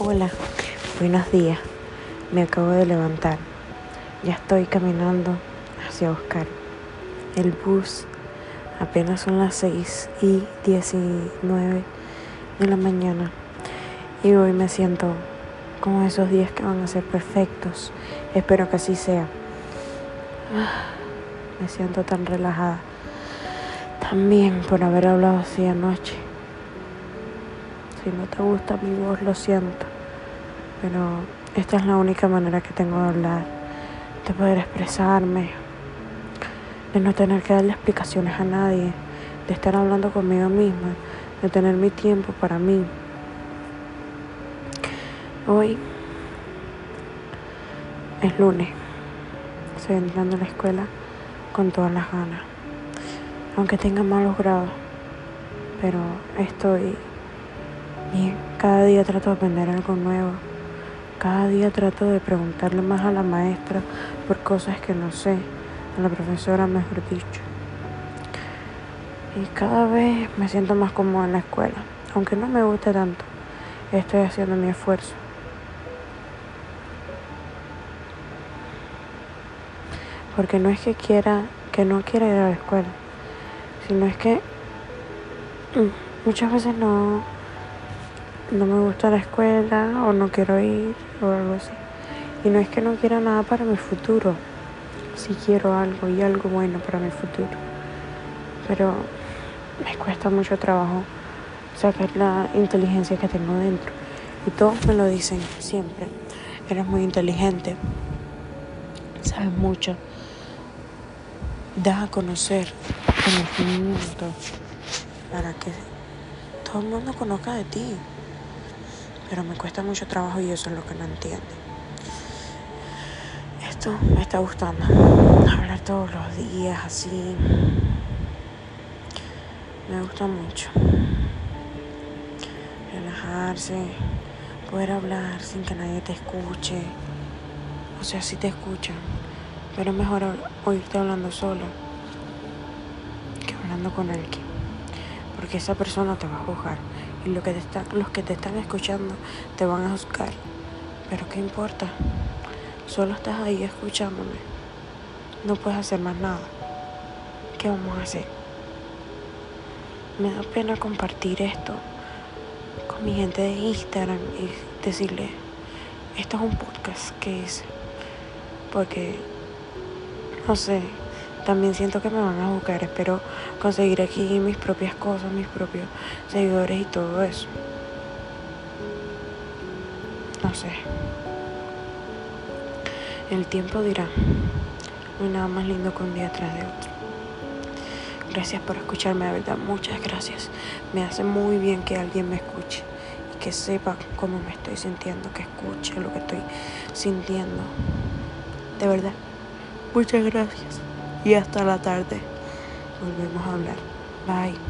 Hola, buenos días. Me acabo de levantar. Ya estoy caminando hacia Oscar. El bus apenas son las 6 y 19 de la mañana. Y hoy me siento como esos días que van a ser perfectos. Espero que así sea. Me siento tan relajada. También por haber hablado así anoche. Si no te gusta mi voz, lo siento. Pero esta es la única manera que tengo de hablar, de poder expresarme, de no tener que darle explicaciones a nadie, de estar hablando conmigo misma, de tener mi tiempo para mí. Hoy es lunes. Estoy entrando a la escuela con todas las ganas. Aunque tenga malos grados. Pero estoy bien. Cada día trato de aprender algo nuevo. Cada día trato de preguntarle más a la maestra por cosas que no sé. A la profesora, mejor dicho. Y cada vez me siento más cómoda en la escuela. Aunque no me guste tanto, estoy haciendo mi esfuerzo. Porque no es que quiera, que no quiera ir a la escuela, sino es que mm, muchas veces no, no me gusta la escuela o no quiero ir o algo así. Y no es que no quiera nada para mi futuro, si quiero algo y algo bueno para mi futuro. Pero me cuesta mucho trabajo sacar la inteligencia que tengo dentro. Y todos me lo dicen siempre. Eres muy inteligente, sabes mucho da a conocer conocimiento para que todo el mundo conozca de ti. Pero me cuesta mucho trabajo y eso es lo que no entiende. Esto me está gustando. Hablar todos los días así. Me gusta mucho. Relajarse, poder hablar sin que nadie te escuche. O sea, si te escuchan, pero es mejor oírte hablando solo que hablando con alguien. Porque esa persona te va a juzgar. Y lo que te está, los que te están escuchando te van a juzgar. Pero ¿qué importa? Solo estás ahí escuchándome. No puedes hacer más nada. ¿Qué vamos a hacer? Me da pena compartir esto con mi gente de Instagram y decirle, esto es un podcast que hice. Porque no sé, también siento que me van a buscar. Espero conseguir aquí mis propias cosas, mis propios seguidores y todo eso. No sé. El tiempo dirá. No hay nada más lindo que un día tras de otro. Gracias por escucharme, de verdad, muchas gracias. Me hace muy bien que alguien me escuche y que sepa cómo me estoy sintiendo, que escuche lo que estoy sintiendo. De verdad. Muchas gracias y hasta la tarde. Volvemos a hablar. Bye.